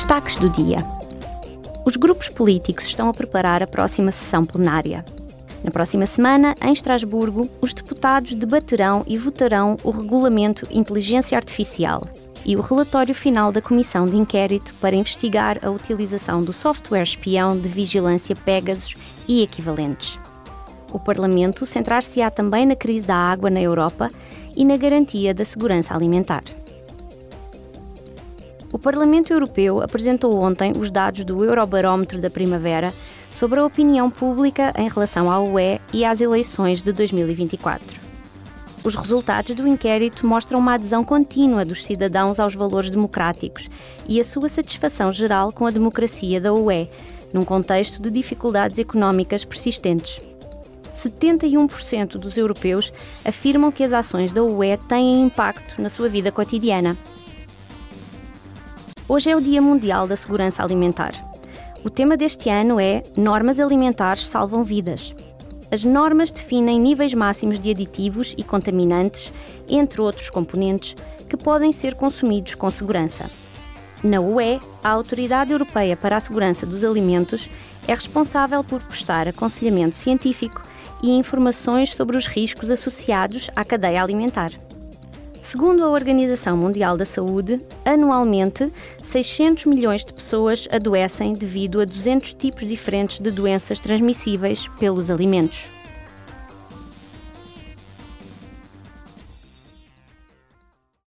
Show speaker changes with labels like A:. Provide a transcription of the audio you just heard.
A: Destaques do dia. Os grupos políticos estão a preparar a próxima sessão plenária. Na próxima semana, em Estrasburgo, os deputados debaterão e votarão o Regulamento Inteligência Artificial e o relatório final da Comissão de Inquérito para investigar a utilização do software espião de vigilância Pegasus e equivalentes. O Parlamento centrar-se-á também na crise da água na Europa e na garantia da segurança alimentar. O Parlamento Europeu apresentou ontem os dados do Eurobarómetro da Primavera sobre a opinião pública em relação à UE e às eleições de 2024. Os resultados do inquérito mostram uma adesão contínua dos cidadãos aos valores democráticos e a sua satisfação geral com a democracia da UE, num contexto de dificuldades económicas persistentes. 71% dos europeus afirmam que as ações da UE têm impacto na sua vida cotidiana. Hoje é o Dia Mundial da Segurança Alimentar. O tema deste ano é Normas Alimentares Salvam Vidas. As normas definem níveis máximos de aditivos e contaminantes, entre outros componentes, que podem ser consumidos com segurança. Na UE, a Autoridade Europeia para a Segurança dos Alimentos é responsável por prestar aconselhamento científico e informações sobre os riscos associados à cadeia alimentar. Segundo a Organização Mundial da Saúde, anualmente 600 milhões de pessoas adoecem devido a 200 tipos diferentes de doenças transmissíveis pelos alimentos.